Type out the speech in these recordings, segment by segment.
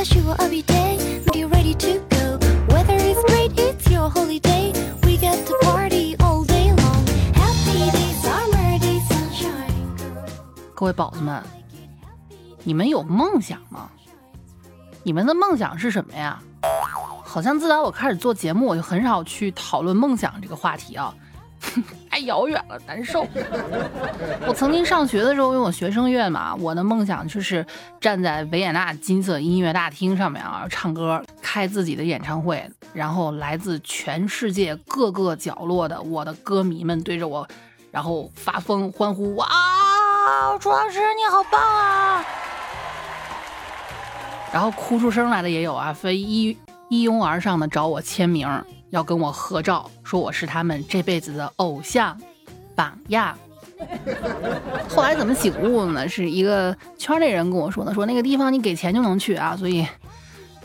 日差を浴びて Get ready to go Weather is great, it's your holiday We get to party all day long Happy day, summer day, sunshine 各位宝子们，你们有梦想吗？你们的梦想是什么呀？好像自打我开始做节目，我就很少去讨论梦想这个话题啊， 太遥远了，难受。我曾经上学的时候，因为我学声乐嘛，我的梦想就是站在维也纳金色音乐大厅上面啊，唱歌，开自己的演唱会，然后来自全世界各个角落的我的歌迷们对着我，然后发疯欢呼，哇，朱老师你好棒啊！然后哭出声来的也有啊，非一一拥而上的找我签名，要跟我合照，说我是他们这辈子的偶像榜样。后来怎么醒悟呢？是一个圈内人跟我说的，说那个地方你给钱就能去啊。所以，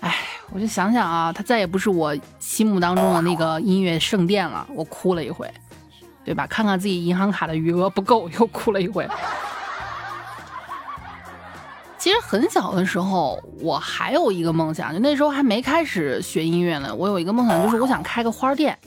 哎，我就想想啊，他再也不是我心目当中的那个音乐圣殿了。我哭了一回，对吧？看看自己银行卡的余额不够，又哭了一回。其实很小的时候，我还有一个梦想，就那时候还没开始学音乐呢。我有一个梦想，就是我想开个花店。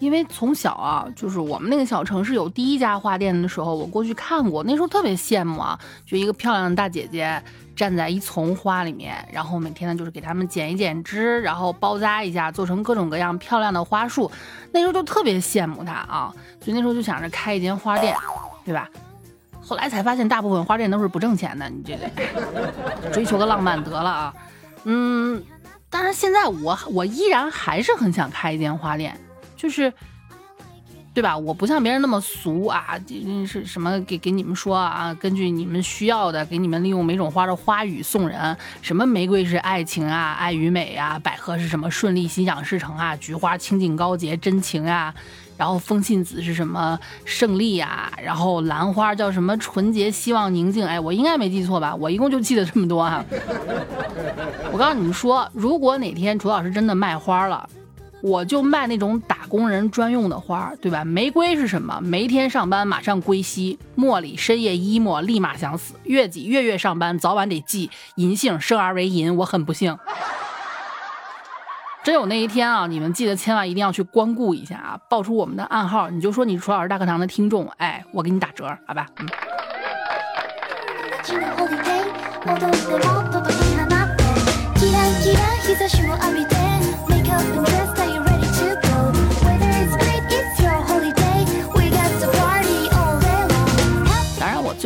因为从小啊，就是我们那个小城市有第一家花店的时候，我过去看过，那时候特别羡慕啊，就一个漂亮的大姐姐站在一丛花里面，然后每天呢就是给他们剪一剪枝，然后包扎一下，做成各种各样漂亮的花束。那时候就特别羡慕她啊，所以那时候就想着开一间花店，对吧？后来才发现，大部分花店都是不挣钱的，你这个追求个浪漫得了啊。嗯，但是现在我我依然还是很想开一间花店。就是，对吧？我不像别人那么俗啊，是什么给给你们说啊？根据你们需要的，给你们利用每种花的花语送人。什么玫瑰是爱情啊，爱与美啊；百合是什么顺利心想事成啊；菊花清净高洁真情啊；然后风信子是什么胜利啊；然后兰花叫什么纯洁希望宁静。哎，我应该没记错吧？我一共就记得这么多啊。我告诉你们说，如果哪天楚老师真的卖花了。我就卖那种打工人专用的花，对吧？玫瑰是什么？每天上班马上归西，茉莉深夜 emo 立马想死，月季月月上班早晚得记银杏生而为银，我很不幸。真有那一天啊！你们记得千万一定要去光顾一下啊！报出我们的暗号，你就说你是楚老师大课堂的听众，哎，我给你打折，好吧？嗯。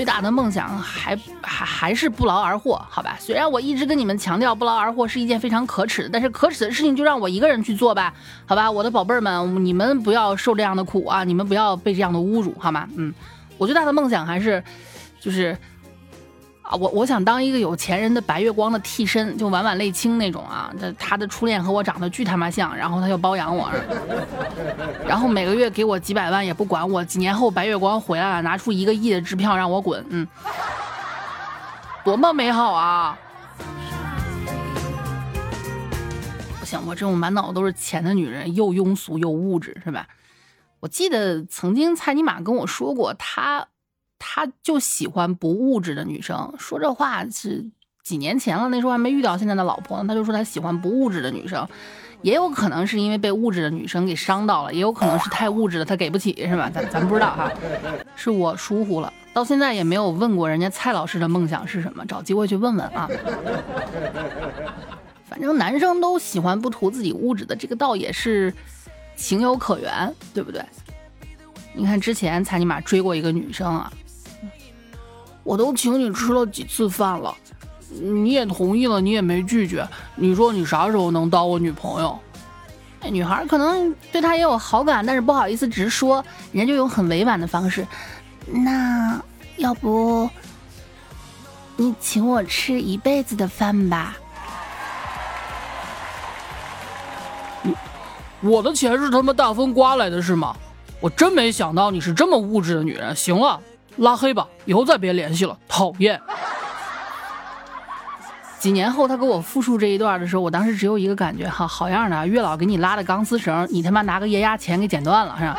最大的梦想还还还是不劳而获，好吧？虽然我一直跟你们强调不劳而获是一件非常可耻的，但是可耻的事情就让我一个人去做吧，好吧？我的宝贝儿们，你们不要受这样的苦啊！你们不要被这样的侮辱，好吗？嗯，我最大的梦想还是就是。我我想当一个有钱人的白月光的替身，就晚晚泪青那种啊。这他的初恋和我长得巨他妈像，然后他就包养我，然后每个月给我几百万也不管我。几年后白月光回来了，拿出一个亿的支票让我滚，嗯，多么美好啊！不行，我这种满脑子都是钱的女人，又庸俗又物质，是吧？我记得曾经蔡尼玛跟我说过，他。他就喜欢不物质的女生，说这话是几年前了，那时候还没遇到现在的老婆呢。他就说他喜欢不物质的女生，也有可能是因为被物质的女生给伤到了，也有可能是太物质了，他给不起，是吧？咱咱不知道哈，是我疏忽了，到现在也没有问过人家蔡老师的梦想是什么，找机会去问问啊。反正男生都喜欢不图自己物质的，这个倒也是情有可原，对不对？你看之前蔡尼玛追过一个女生啊。我都请你吃了几次饭了，你也同意了，你也没拒绝。你说你啥时候能当我女朋友？那女孩可能对他也有好感，但是不好意思直说，人家就用很委婉的方式。那要不你请我吃一辈子的饭吧？我的钱是他妈大风刮来的，是吗？我真没想到你是这么物质的女人。行了。拉黑吧，以后再别联系了，讨厌。几年后，他给我复述这一段的时候，我当时只有一个感觉，哈，好样的，月老给你拉的钢丝绳，你他妈拿个液压钳给剪断了，是吧？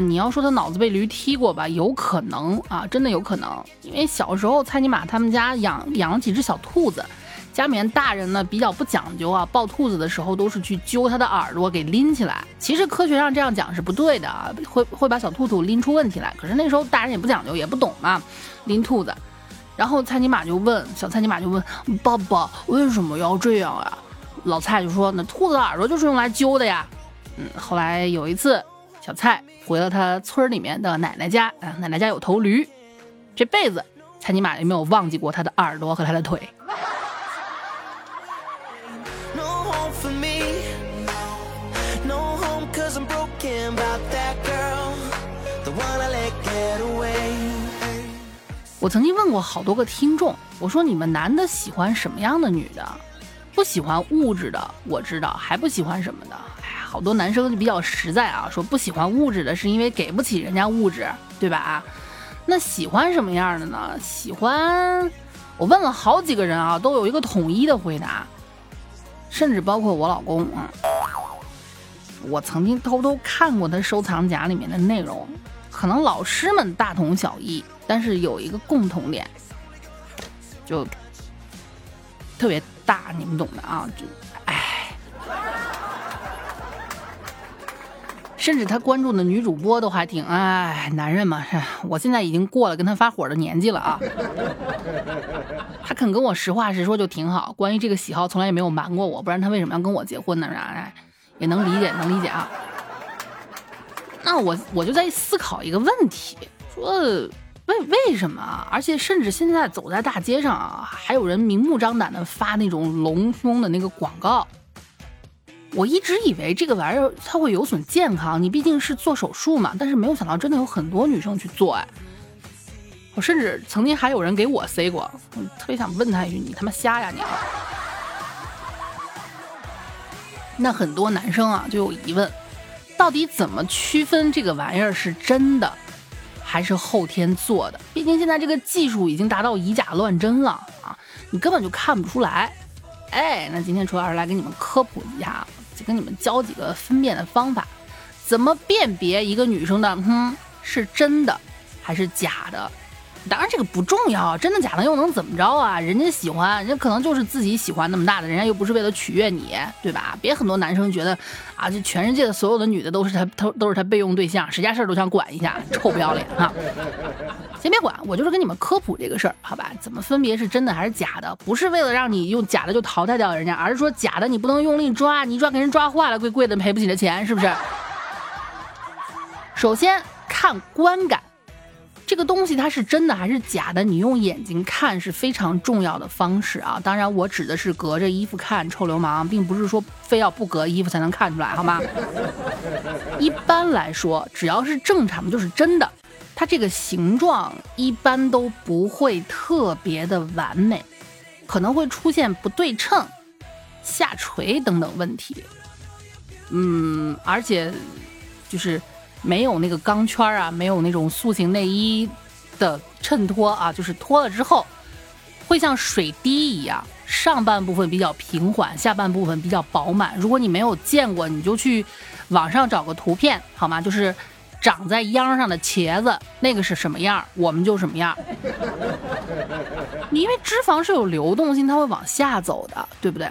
你要说他脑子被驴踢过吧，有可能啊，真的有可能。因为小时候蔡尼玛他们家养养了几只小兔子，家里面大人呢比较不讲究啊，抱兔子的时候都是去揪它的耳朵给拎起来。其实科学上这样讲是不对的啊，会会把小兔兔拎出问题来。可是那时候大人也不讲究，也不懂嘛，拎兔子。然后蔡尼玛就问小蔡尼玛就问爸爸为什么要这样啊？老蔡就说那兔子的耳朵就是用来揪的呀。嗯，后来有一次，小蔡回了他村里面的奶奶家啊，奶奶家有头驴，这辈子蔡尼玛也没有忘记过他的耳朵和他的腿。我曾经问过好多个听众，我说你们男的喜欢什么样的女的？不喜欢物质的，我知道，还不喜欢什么的？好多男生就比较实在啊，说不喜欢物质的是因为给不起人家物质，对吧？啊，那喜欢什么样的呢？喜欢，我问了好几个人啊，都有一个统一的回答，甚至包括我老公啊。我曾经偷偷看过他收藏夹里面的内容，可能老师们大同小异，但是有一个共同点，就特别大，你们懂的啊，就甚至他关注的女主播都还挺哎，男人嘛，我现在已经过了跟他发火的年纪了啊。他肯跟我实话实说就挺好，关于这个喜好从来也没有瞒过我，不然他为什么要跟我结婚呢？哎，也能理解，能理解啊。那我我就在思考一个问题，说为为什么？而且甚至现在走在大街上啊，还有人明目张胆的发那种隆胸的那个广告。我一直以为这个玩意儿它会有损健康，你毕竟是做手术嘛，但是没有想到真的有很多女生去做哎。我甚至曾经还有人给我塞过，我特别想问他一句：“你他妈瞎呀你！”那很多男生啊就有疑问，到底怎么区分这个玩意儿是真的还是后天做的？毕竟现在这个技术已经达到以假乱真了啊，你根本就看不出来。哎，那今天楚老师来给你们科普一下，就跟你们教几个分辨的方法，怎么辨别一个女生的哼是真的还是假的？当然这个不重要，真的假的又能怎么着啊？人家喜欢，人家可能就是自己喜欢那么大的，人家又不是为了取悦你，对吧？别很多男生觉得啊，这全世界的所有的女的都是他，都都是他备用对象，谁家事儿都想管一下，臭不要脸哈！先别管，我就是跟你们科普这个事儿，好吧？怎么分别是真的还是假的？不是为了让你用假的就淘汰掉人家，而是说假的你不能用力抓，你一抓给人抓坏了，贵贵的赔不起的钱，是不是？首先看观感。这个东西它是真的还是假的？你用眼睛看是非常重要的方式啊！当然，我指的是隔着衣服看臭流氓，并不是说非要不隔衣服才能看出来，好吗？一般来说，只要是正常的，就是真的，它这个形状一般都不会特别的完美，可能会出现不对称、下垂等等问题。嗯，而且就是。没有那个钢圈啊，没有那种塑形内衣的衬托啊，就是脱了之后会像水滴一样，上半部分比较平缓，下半部分比较饱满。如果你没有见过，你就去网上找个图片好吗？就是长在秧上的茄子，那个是什么样，我们就什么样。你 因为脂肪是有流动性，它会往下走的，对不对？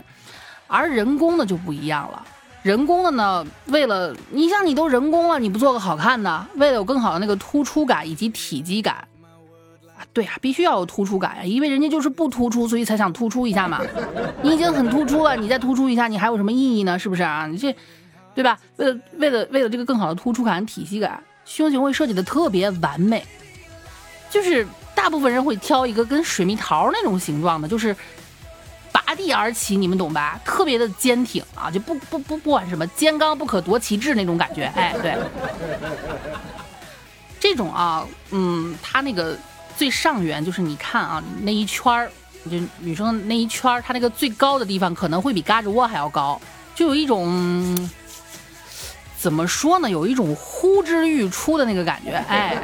而人工的就不一样了。人工的呢，为了你像你都人工了，你不做个好看的，为了有更好的那个突出感以及体积感啊，对啊，必须要有突出感呀，因为人家就是不突出，所以才想突出一下嘛。你已经很突出了，你再突出一下，你还有什么意义呢？是不是啊？你这，对吧？为了为了为了这个更好的突出感、体积感，胸型会设计的特别完美，就是大部分人会挑一个跟水蜜桃那种形状的，就是。拔地而起，你们懂吧？特别的坚挺啊，就不不不不管什么，坚刚不可夺其志那种感觉。哎，对，这种啊，嗯，它那个最上缘就是你看啊，那一圈儿，就女生那一圈儿，它那个最高的地方可能会比胳肢窝还要高，就有一种。怎么说呢？有一种呼之欲出的那个感觉，哎，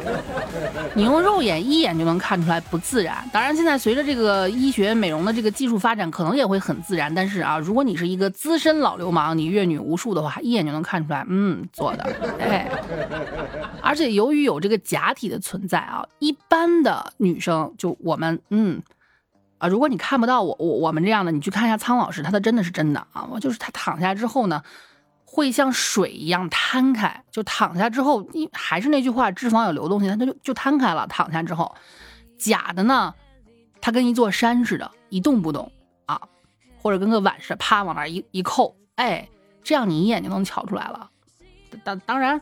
你用肉眼一眼就能看出来不自然。当然，现在随着这个医学美容的这个技术发展，可能也会很自然。但是啊，如果你是一个资深老流氓，你阅女无数的话，一眼就能看出来，嗯，做的，哎。而且由于有这个假体的存在啊，一般的女生就我们嗯啊，如果你看不到我我我们这样的，你去看一下苍老师，他的真的是真的啊，我就是他躺下之后呢，会像水一样摊开，就躺下之后，你还是那句话，脂肪有流动性，它就就摊开了。躺下之后，假的呢，它跟一座山似的，一动不动啊，或者跟个碗似的，啪往那一一扣，哎，这样你一眼就能瞧出来了。当当然。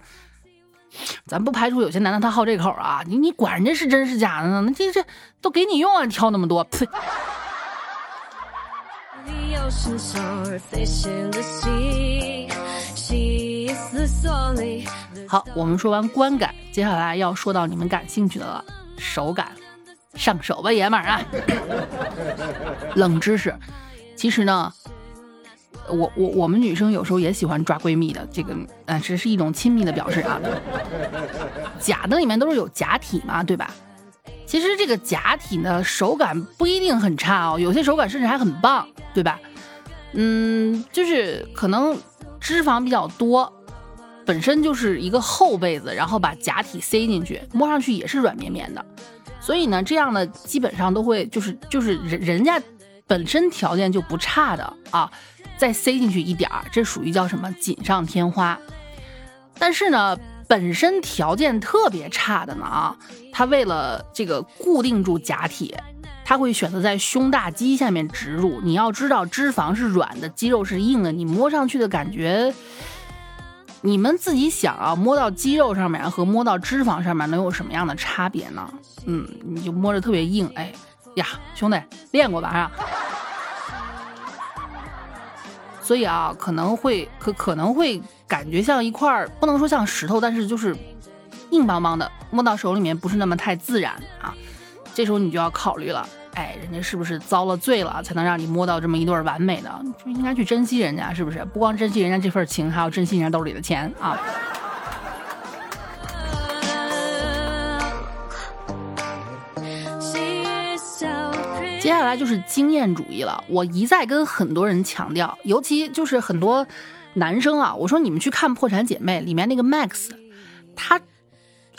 咱不排除有些男的他好这口啊，你你管人家是真是假的呢？那这这都给你用啊，挑那么多，呸！好，我们说完观感，接下来要说到你们感兴趣的了，手感，上手吧，爷们儿啊！冷知识，其实呢。我我我们女生有时候也喜欢抓闺蜜的，这个呃，这是一种亲密的表示啊。假的里面都是有假体嘛，对吧？其实这个假体呢，手感不一定很差哦，有些手感甚至还很棒，对吧？嗯，就是可能脂肪比较多，本身就是一个厚被子，然后把假体塞进去，摸上去也是软绵绵的。所以呢，这样的基本上都会就是就是人人家本身条件就不差的啊。再塞进去一点儿，这属于叫什么锦上添花。但是呢，本身条件特别差的呢啊，他为了这个固定住假体，他会选择在胸大肌下面植入。你要知道，脂肪是软的，肌肉是硬的，你摸上去的感觉，你们自己想啊，摸到肌肉上面和摸到脂肪上面能有什么样的差别呢？嗯，你就摸着特别硬，哎呀，兄弟练过吧？啊？所以啊，可能会可可能会感觉像一块儿，不能说像石头，但是就是硬邦邦的，摸到手里面不是那么太自然啊。这时候你就要考虑了，哎，人家是不是遭了罪了，才能让你摸到这么一对完美的？就应该去珍惜人家，是不是？不光珍惜人家这份情，还要珍惜人家兜里的钱啊。接下来就是经验主义了。我一再跟很多人强调，尤其就是很多男生啊，我说你们去看《破产姐妹》里面那个 Max，他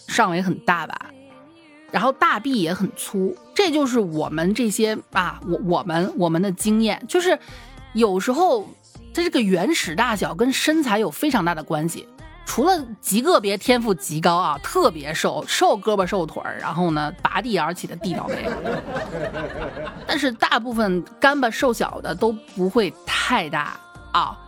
上围很大吧，然后大臂也很粗，这就是我们这些啊，我我们我们的经验，就是有时候它这个原始大小跟身材有非常大的关系。除了极个别天赋极高啊，特别瘦，瘦胳膊瘦腿儿，然后呢拔地而起的地道妹，但是大部分干巴瘦小的都不会太大啊。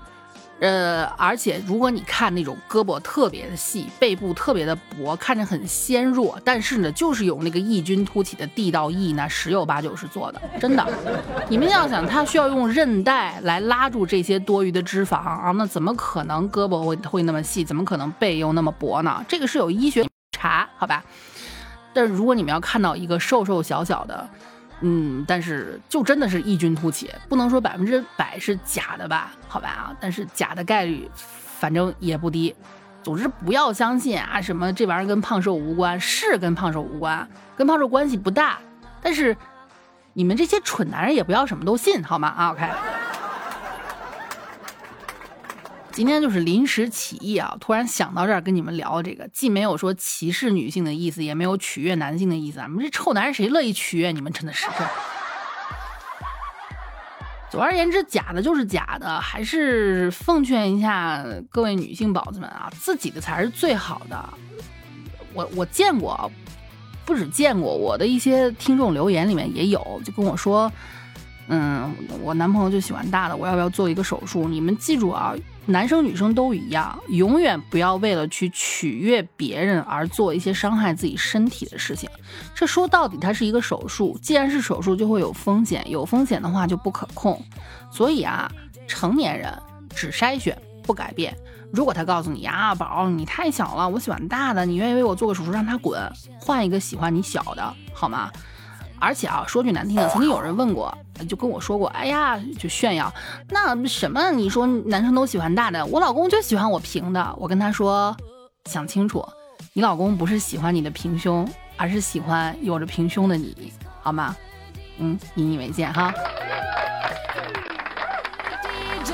呃，而且如果你看那种胳膊特别的细，背部特别的薄，看着很纤弱，但是呢，就是有那个异军突起的地道翼，那十有八九是做的，真的。你们要想，它需要用韧带来拉住这些多余的脂肪啊，那怎么可能胳膊会会那么细？怎么可能背又那么薄呢？这个是有医学查，好吧？但是如果你们要看到一个瘦瘦小小的，嗯，但是就真的是异军突起，不能说百分之百是假的吧？好吧啊，但是假的概率反正也不低。总之不要相信啊，什么这玩意儿跟胖瘦无关，是跟胖瘦无关，跟胖瘦关系不大。但是你们这些蠢男人也不要什么都信，好吗？啊，OK。今天就是临时起意啊，突然想到这儿跟你们聊这个，既没有说歧视女性的意思，也没有取悦男性的意思。咱们这臭男人谁乐意取悦你们？真的是。总而言之，假的就是假的，还是奉劝一下各位女性宝子们啊，自己的才是最好的。我我见过，不止见过，我的一些听众留言里面也有，就跟我说。嗯，我男朋友就喜欢大的，我要不要做一个手术？你们记住啊，男生女生都一样，永远不要为了去取悦别人而做一些伤害自己身体的事情。这说到底，它是一个手术，既然是手术，就会有风险，有风险的话就不可控。所以啊，成年人只筛选不改变。如果他告诉你啊，宝，你太小了，我喜欢大的，你愿意为我做个手术，让他滚，换一个喜欢你小的，好吗？而且啊，说句难听的，曾经有人问过，就跟我说过，哎呀，就炫耀，那什么？你说男生都喜欢大的，我老公就喜欢我平的。我跟他说，想清楚，你老公不是喜欢你的平胸，而是喜欢有着平胸的你，好吗？嗯，引以为戒哈。DJ